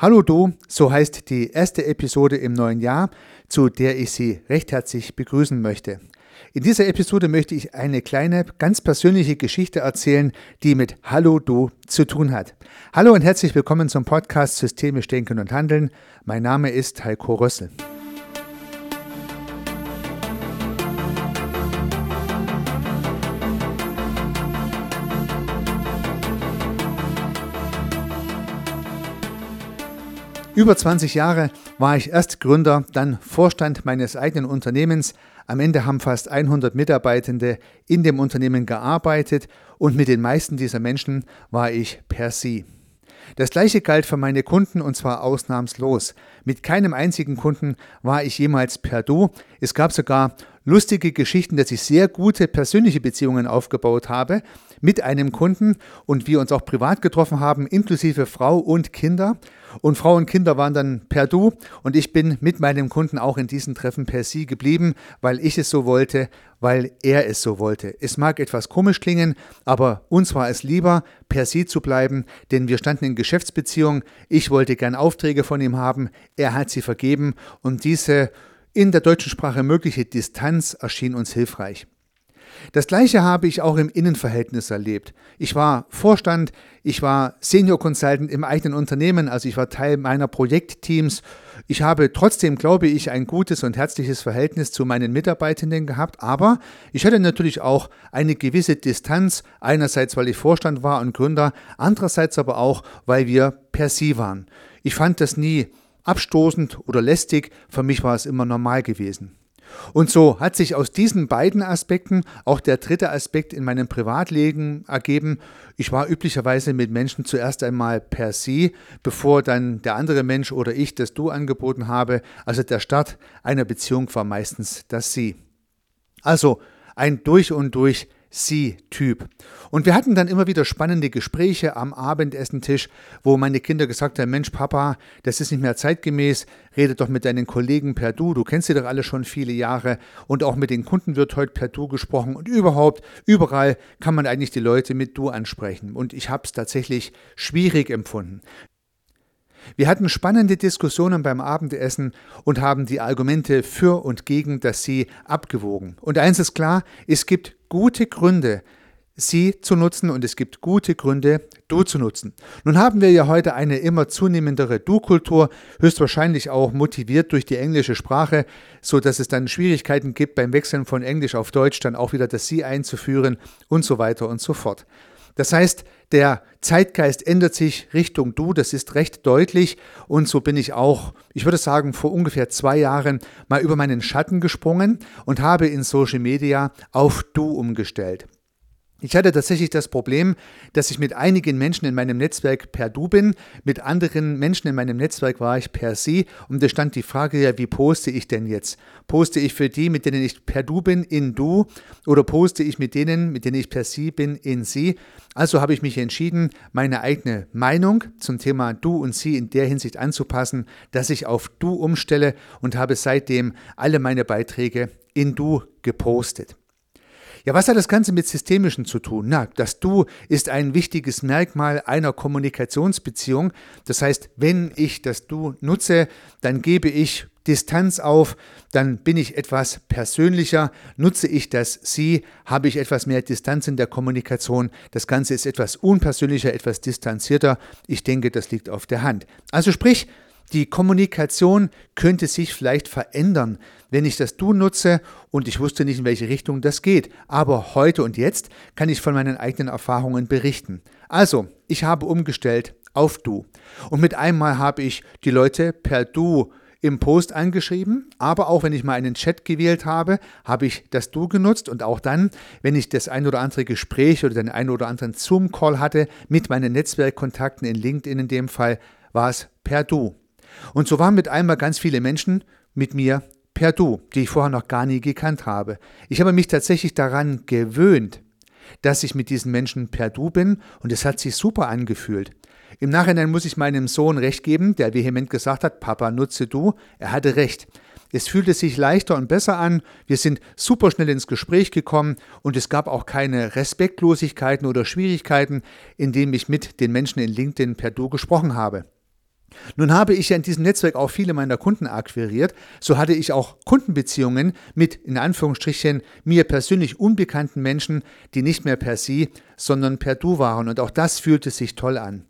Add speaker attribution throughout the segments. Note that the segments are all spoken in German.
Speaker 1: Hallo Du, so heißt die erste Episode im neuen Jahr, zu der ich Sie recht herzlich begrüßen möchte. In dieser Episode möchte ich eine kleine, ganz persönliche Geschichte erzählen, die mit Hallo Du zu tun hat. Hallo und herzlich willkommen zum Podcast Systemisch Denken und Handeln. Mein Name ist Heiko Rössel. Über 20 Jahre war ich erst Gründer, dann Vorstand meines eigenen Unternehmens. Am Ende haben fast 100 Mitarbeitende in dem Unternehmen gearbeitet und mit den meisten dieser Menschen war ich per Sie. Das gleiche galt für meine Kunden und zwar ausnahmslos. Mit keinem einzigen Kunden war ich jemals per Du. Es gab sogar lustige Geschichten, dass ich sehr gute persönliche Beziehungen aufgebaut habe mit einem Kunden und wir uns auch privat getroffen haben, inklusive Frau und Kinder. Und Frau und Kinder waren dann per Du und ich bin mit meinem Kunden auch in diesen Treffen per Sie geblieben, weil ich es so wollte, weil er es so wollte. Es mag etwas komisch klingen, aber uns war es lieber, per Sie zu bleiben, denn wir standen in Geschäftsbeziehung. Ich wollte gern Aufträge von ihm haben, er hat sie vergeben und diese in der deutschen Sprache mögliche Distanz erschien uns hilfreich. Das gleiche habe ich auch im Innenverhältnis erlebt. Ich war Vorstand, ich war Senior Consultant im eigenen Unternehmen, also ich war Teil meiner Projektteams. Ich habe trotzdem, glaube ich, ein gutes und herzliches Verhältnis zu meinen Mitarbeitenden gehabt, aber ich hatte natürlich auch eine gewisse Distanz, einerseits weil ich Vorstand war und Gründer, andererseits aber auch, weil wir per Sie waren. Ich fand das nie abstoßend oder lästig, für mich war es immer normal gewesen. Und so hat sich aus diesen beiden Aspekten auch der dritte Aspekt in meinem Privatleben ergeben. Ich war üblicherweise mit Menschen zuerst einmal per Sie, bevor dann der andere Mensch oder ich das Du angeboten habe. Also der Start einer Beziehung war meistens das Sie. Also ein durch und durch Sie-Typ. Und wir hatten dann immer wieder spannende Gespräche am Abendessentisch, wo meine Kinder gesagt haben, Mensch Papa, das ist nicht mehr zeitgemäß, rede doch mit deinen Kollegen per Du, du kennst sie doch alle schon viele Jahre und auch mit den Kunden wird heute per Du gesprochen und überhaupt, überall kann man eigentlich die Leute mit Du ansprechen. Und ich habe es tatsächlich schwierig empfunden. Wir hatten spannende Diskussionen beim Abendessen und haben die Argumente für und gegen das Sie abgewogen. Und eins ist klar, es gibt gute Gründe, Sie zu nutzen und es gibt gute Gründe, Du zu nutzen. Nun haben wir ja heute eine immer zunehmendere Du-Kultur, höchstwahrscheinlich auch motiviert durch die englische Sprache, so dass es dann Schwierigkeiten gibt beim Wechseln von Englisch auf Deutsch dann auch wieder das Sie einzuführen und so weiter und so fort. Das heißt, der Zeitgeist ändert sich Richtung Du, das ist recht deutlich. Und so bin ich auch, ich würde sagen, vor ungefähr zwei Jahren mal über meinen Schatten gesprungen und habe in Social Media auf Du umgestellt. Ich hatte tatsächlich das Problem, dass ich mit einigen Menschen in meinem Netzwerk per Du bin, mit anderen Menschen in meinem Netzwerk war ich per Sie und da stand die Frage ja, wie poste ich denn jetzt? Poste ich für die, mit denen ich per Du bin, in Du oder poste ich mit denen, mit denen ich per Sie bin, in Sie? Also habe ich mich entschieden, meine eigene Meinung zum Thema Du und Sie in der Hinsicht anzupassen, dass ich auf Du umstelle und habe seitdem alle meine Beiträge in Du gepostet. Ja, was hat das Ganze mit Systemischen zu tun? Na, das Du ist ein wichtiges Merkmal einer Kommunikationsbeziehung. Das heißt, wenn ich das Du nutze, dann gebe ich Distanz auf, dann bin ich etwas persönlicher. Nutze ich das Sie, habe ich etwas mehr Distanz in der Kommunikation. Das Ganze ist etwas unpersönlicher, etwas distanzierter. Ich denke, das liegt auf der Hand. Also sprich, die Kommunikation könnte sich vielleicht verändern, wenn ich das Du nutze und ich wusste nicht, in welche Richtung das geht. Aber heute und jetzt kann ich von meinen eigenen Erfahrungen berichten. Also, ich habe umgestellt auf Du. Und mit einmal habe ich die Leute per Du im Post angeschrieben, aber auch wenn ich mal einen Chat gewählt habe, habe ich das Du genutzt und auch dann, wenn ich das ein oder andere Gespräch oder den einen oder anderen Zoom-Call hatte mit meinen Netzwerkkontakten in LinkedIn in dem Fall, war es per Du. Und so waren mit einmal ganz viele Menschen mit mir per Du, die ich vorher noch gar nie gekannt habe. Ich habe mich tatsächlich daran gewöhnt, dass ich mit diesen Menschen per Du bin und es hat sich super angefühlt. Im Nachhinein muss ich meinem Sohn recht geben, der vehement gesagt hat, Papa, nutze du. Er hatte recht. Es fühlte sich leichter und besser an, wir sind super schnell ins Gespräch gekommen und es gab auch keine Respektlosigkeiten oder Schwierigkeiten, indem ich mit den Menschen in LinkedIn per Du gesprochen habe. Nun habe ich ja in diesem Netzwerk auch viele meiner Kunden akquiriert. So hatte ich auch Kundenbeziehungen mit, in Anführungsstrichen, mir persönlich unbekannten Menschen, die nicht mehr per Sie, sondern per Du waren. Und auch das fühlte sich toll an.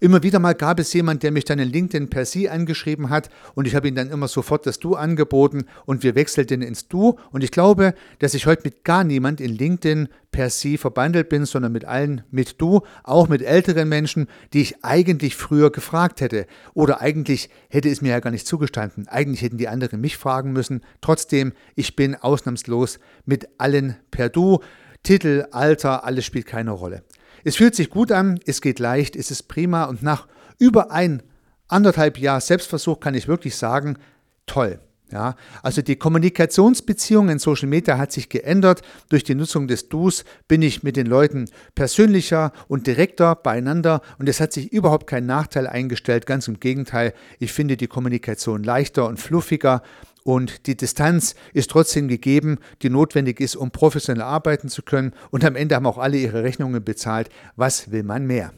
Speaker 1: Immer wieder mal gab es jemand, der mich dann in LinkedIn per Sie angeschrieben hat und ich habe ihm dann immer sofort das Du angeboten und wir wechselten ins Du und ich glaube, dass ich heute mit gar niemand in LinkedIn per Sie verbandelt bin, sondern mit allen mit Du, auch mit älteren Menschen, die ich eigentlich früher gefragt hätte oder eigentlich hätte es mir ja gar nicht zugestanden. Eigentlich hätten die anderen mich fragen müssen. Trotzdem, ich bin ausnahmslos mit allen per Du. Titel, Alter, alles spielt keine Rolle. Es fühlt sich gut an, es geht leicht, es ist prima und nach über ein, anderthalb Jahr Selbstversuch kann ich wirklich sagen, toll. Ja, also die Kommunikationsbeziehung in Social Media hat sich geändert. Durch die Nutzung des Dus bin ich mit den Leuten persönlicher und direkter beieinander und es hat sich überhaupt kein Nachteil eingestellt. Ganz im Gegenteil, ich finde die Kommunikation leichter und fluffiger und die Distanz ist trotzdem gegeben, die notwendig ist, um professionell arbeiten zu können. Und am Ende haben auch alle ihre Rechnungen bezahlt. Was will man mehr?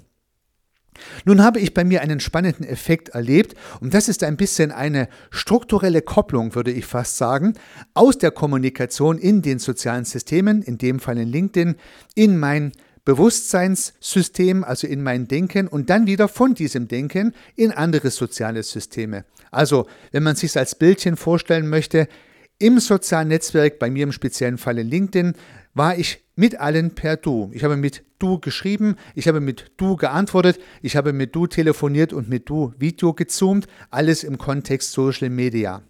Speaker 1: Nun habe ich bei mir einen spannenden Effekt erlebt und das ist ein bisschen eine strukturelle Kopplung, würde ich fast sagen, aus der Kommunikation in den sozialen Systemen, in dem Fall in LinkedIn, in mein Bewusstseinssystem, also in mein Denken und dann wieder von diesem Denken in andere soziale Systeme. Also, wenn man sich als Bildchen vorstellen möchte, im sozialen Netzwerk, bei mir im speziellen Fall in LinkedIn, war ich mit allen per Du. Ich habe mit Du geschrieben, ich habe mit Du geantwortet, ich habe mit Du telefoniert und mit Du Video gezoomt, alles im Kontext Social Media.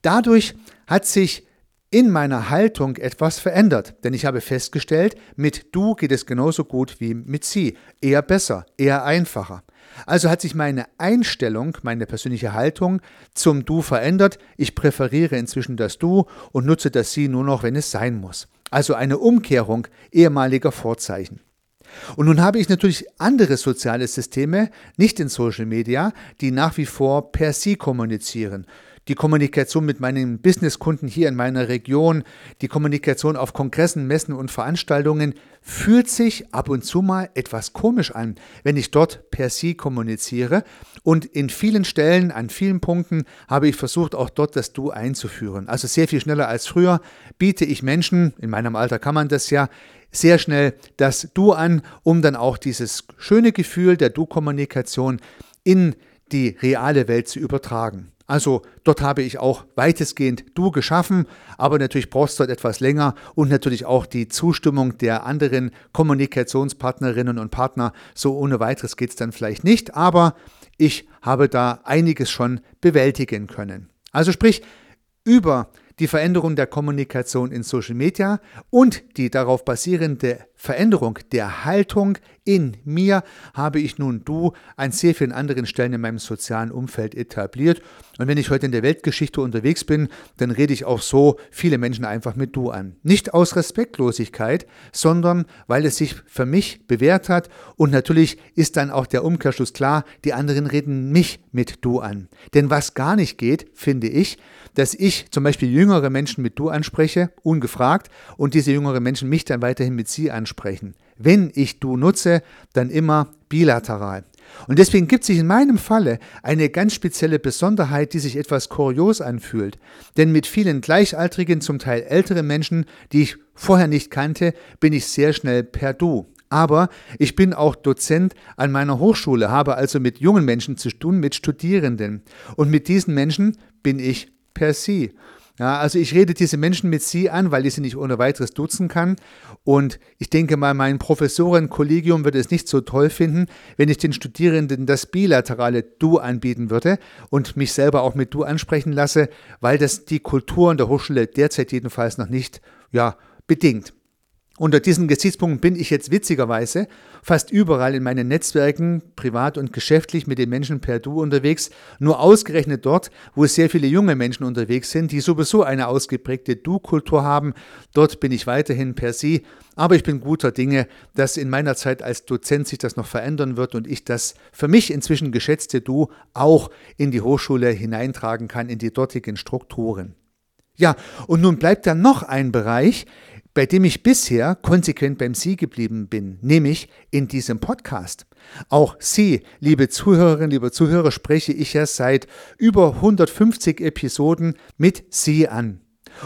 Speaker 1: Dadurch hat sich in meiner Haltung etwas verändert, denn ich habe festgestellt, mit du geht es genauso gut wie mit sie, eher besser, eher einfacher. Also hat sich meine Einstellung, meine persönliche Haltung zum Du verändert. Ich präferiere inzwischen das Du und nutze das Sie nur noch, wenn es sein muss. Also eine Umkehrung ehemaliger Vorzeichen. Und nun habe ich natürlich andere soziale Systeme, nicht in Social Media, die nach wie vor per Sie kommunizieren die Kommunikation mit meinen Businesskunden hier in meiner Region, die Kommunikation auf Kongressen, Messen und Veranstaltungen fühlt sich ab und zu mal etwas komisch an, wenn ich dort per Sie kommuniziere. Und in vielen Stellen, an vielen Punkten habe ich versucht, auch dort das Du einzuführen. Also sehr viel schneller als früher biete ich Menschen, in meinem Alter kann man das ja, sehr schnell das Du an, um dann auch dieses schöne Gefühl der Du-Kommunikation in die reale Welt zu übertragen. Also dort habe ich auch weitestgehend Du geschaffen, aber natürlich brauchst du dort etwas länger und natürlich auch die Zustimmung der anderen Kommunikationspartnerinnen und Partner. So ohne weiteres geht es dann vielleicht nicht, aber ich habe da einiges schon bewältigen können. Also sprich, über die Veränderung der Kommunikation in Social Media und die darauf basierende Veränderung der Haltung in mir habe ich nun du an sehr vielen anderen Stellen in meinem sozialen Umfeld etabliert. Und wenn ich heute in der Weltgeschichte unterwegs bin, dann rede ich auch so viele Menschen einfach mit du an. Nicht aus Respektlosigkeit, sondern weil es sich für mich bewährt hat. Und natürlich ist dann auch der Umkehrschluss klar, die anderen reden mich mit du an. Denn was gar nicht geht, finde ich, dass ich zum Beispiel jüngere Menschen mit du anspreche, ungefragt, und diese jüngeren Menschen mich dann weiterhin mit sie ansprechen. Wenn ich du nutze, dann immer bilateral. Und deswegen gibt sich in meinem Falle eine ganz spezielle Besonderheit, die sich etwas kurios anfühlt. Denn mit vielen gleichaltrigen, zum Teil älteren Menschen, die ich vorher nicht kannte, bin ich sehr schnell per Du. Aber ich bin auch Dozent an meiner Hochschule, habe also mit jungen Menschen zu tun, mit Studierenden. Und mit diesen Menschen bin ich per Sie. Ja, also ich rede diese Menschen mit Sie an, weil ich sie nicht ohne weiteres duzen kann. Und ich denke mal, mein Professorenkollegium würde es nicht so toll finden, wenn ich den Studierenden das bilaterale Du anbieten würde und mich selber auch mit Du ansprechen lasse, weil das die Kultur in der Hochschule derzeit jedenfalls noch nicht ja, bedingt. Unter diesen Gesichtspunkten bin ich jetzt witzigerweise fast überall in meinen Netzwerken, privat und geschäftlich, mit den Menschen per Du unterwegs, nur ausgerechnet dort, wo sehr viele junge Menschen unterwegs sind, die sowieso eine ausgeprägte Du-Kultur haben. Dort bin ich weiterhin per Sie, aber ich bin guter Dinge, dass in meiner Zeit als Dozent sich das noch verändern wird und ich das für mich inzwischen geschätzte Du auch in die Hochschule hineintragen kann, in die dortigen Strukturen. Ja, und nun bleibt da noch ein Bereich, bei dem ich bisher konsequent beim Sie geblieben bin, nämlich in diesem Podcast. Auch Sie, liebe Zuhörerinnen, liebe Zuhörer, spreche ich ja seit über 150 Episoden mit Sie an.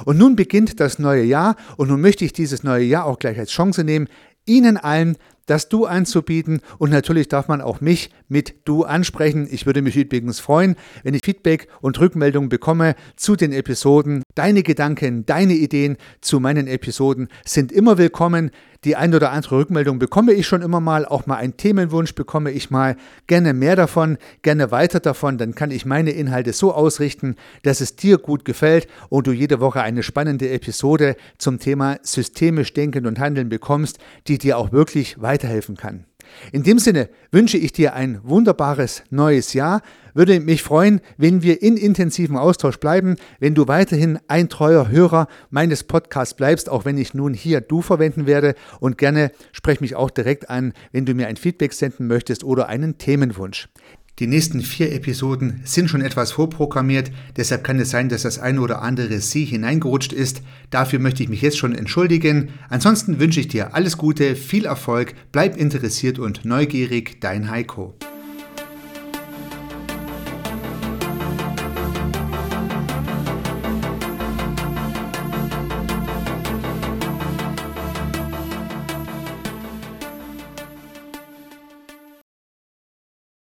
Speaker 1: Und nun beginnt das neue Jahr und nun möchte ich dieses neue Jahr auch gleich als Chance nehmen, Ihnen allen das Du anzubieten und natürlich darf man auch mich mit Du ansprechen. Ich würde mich übrigens freuen, wenn ich Feedback und Rückmeldungen bekomme zu den Episoden. Deine Gedanken, deine Ideen zu meinen Episoden sind immer willkommen. Die ein oder andere Rückmeldung bekomme ich schon immer mal, auch mal einen Themenwunsch bekomme ich mal. Gerne mehr davon, gerne weiter davon, dann kann ich meine Inhalte so ausrichten, dass es dir gut gefällt und du jede Woche eine spannende Episode zum Thema systemisch denken und handeln bekommst, die dir auch wirklich weiterhelfen kann. In dem Sinne wünsche ich dir ein wunderbares neues Jahr. Würde mich freuen, wenn wir in intensivem Austausch bleiben, wenn du weiterhin ein treuer Hörer meines Podcasts bleibst, auch wenn ich nun hier du verwenden werde und gerne sprech mich auch direkt an, wenn du mir ein Feedback senden möchtest oder einen Themenwunsch. Die nächsten vier Episoden sind schon etwas vorprogrammiert, deshalb kann es sein, dass das eine oder andere Sie hineingerutscht ist. Dafür möchte ich mich jetzt schon entschuldigen. Ansonsten wünsche ich dir alles Gute, viel Erfolg, bleib interessiert und neugierig, dein Heiko.